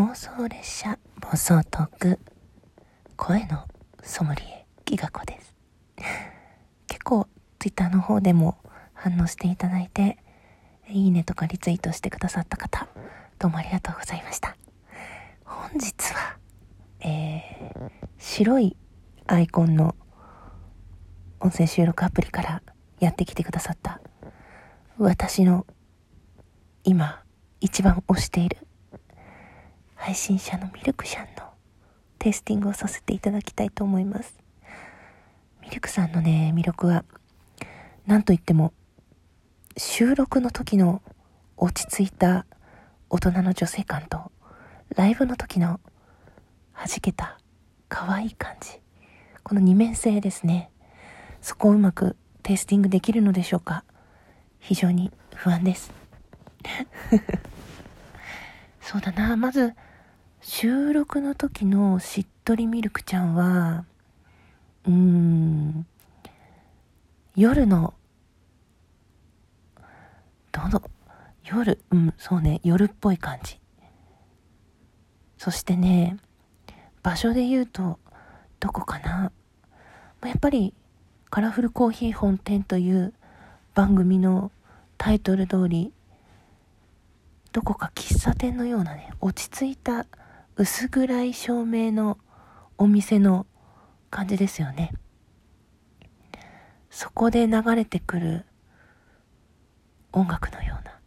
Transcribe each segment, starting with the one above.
妄想列車妄想トーク。声のソムリエギガ子です。結構 Twitter の方でも反応していただいていいねとかリツイートしてくださった方どうもありがとうございました。本日はえー、白いアイコンの音声収録アプリからやってきてくださった私の今一番推している配信者のミルクシャンのテイスティングをさせていただきたいと思います。ミルクさんのね魅力は何と言っても収録の時の落ち着いた大人の女性感とライブの時の弾けた可愛い感じ。この二面性ですね。そこをうまくテイスティングできるのでしょうか。非常に不安です。そうだな。まず収録の時のしっとりミルクちゃんはうーん夜のどの夜うんそうね夜っぽい感じ。そしてね場所で言うとどこかな。やっぱりカラフルコーヒー本店という番組のタイトル通りどこか喫茶店のようなね落ち着いた薄暗い照明のお店の感じですよね。そこで流れてくる音楽のような。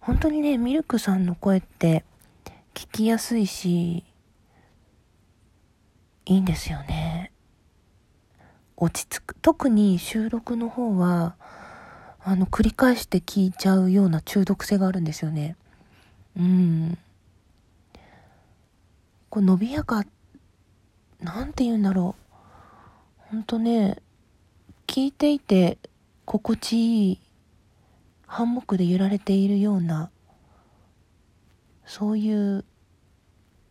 本当にねミルクさんの声って聞きやすいしいいんですよね。落ち着く。特に収録の方はあの繰り返して聞いちゃうような中毒性があるんですよね。うん。こう伸びやかなんて言うんだろう。ほんとね聞いていて心地いいハンモックで揺られているようなそういう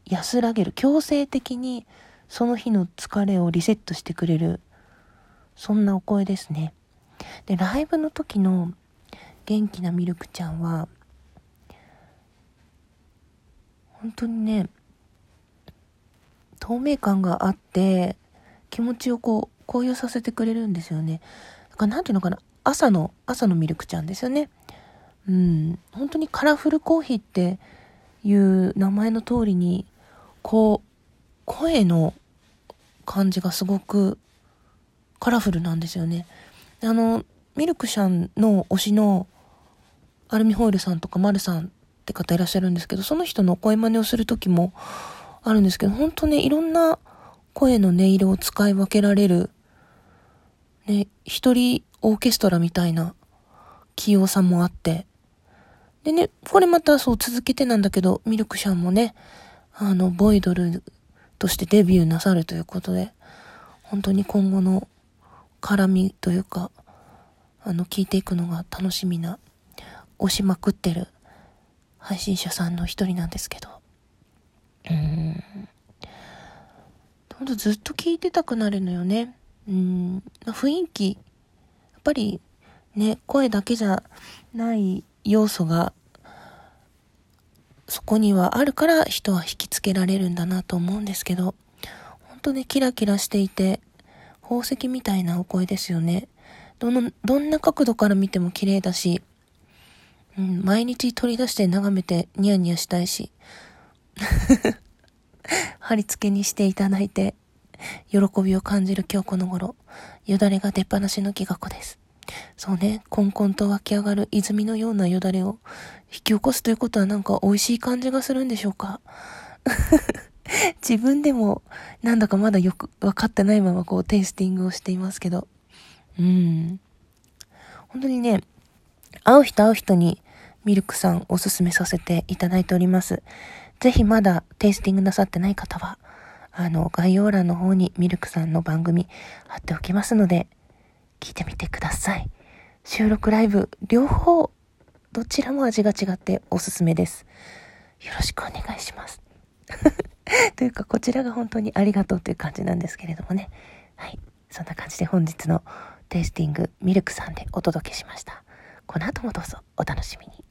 安らげる強制的にその日の疲れをリセットしてくれるそんなお声ですね。でライブの時の元気なミルクちゃんは本当にね透明感があって気持ちをこう高揚させてくれるんですよね。だから何ていうのかな朝の朝のミルクちゃんですよね。うん。本当にカラフルコーヒーっていう名前の通りにこう声の感じがすごくカラフルなんですよね。あの、ミルクシャンの推しのアルミホイルさんとかマルさんって方いらっしゃるんですけど、その人の声真似をする時もあるんですけど、本当ね、いろんな声の音色を使い分けられる、ね、一人オーケストラみたいな器用さもあって、でね、これまたそう続けてなんだけど、ミルクシャンもね、あの、ボイドルとしてデビューなさるということで、本当に今後の絡みというか、あの、聞いていくのが楽しみな、押しまくってる配信者さんの一人なんですけど。うん。ほんとずっと聞いてたくなるのよね。うん。雰囲気、やっぱりね、声だけじゃない要素がそこにはあるから人は引きつけられるんだなと思うんですけど、本当ね、キラキラしていて、宝石みたいなお声ですよね。どの、どんな角度から見ても綺麗だし、うん、毎日取り出して眺めてニヤニヤしたいし、貼り付けにしていただいて、喜びを感じる今日この頃、よだれが出っ放しの気が子です。そうね、こんこんと湧き上がる泉のようなよだれを引き起こすということはなんか美味しい感じがするんでしょうか？自分でもなんだかまだよく分かってないままこうテイスティングをしていますけど。うん。本当にね、会う人会う人にミルクさんおすすめさせていただいております。ぜひまだテイスティングなさってない方は、あの、概要欄の方にミルクさんの番組貼っておきますので、聞いてみてください。収録ライブ、両方、どちらも味が違っておすすめです。よろしくお願いします。というか、こちらが本当にありがとうという感じなんですけれどもね。はい。そんな感じで本日のテイスティングミルクさんでお届けしました。この後もどうぞお楽しみに。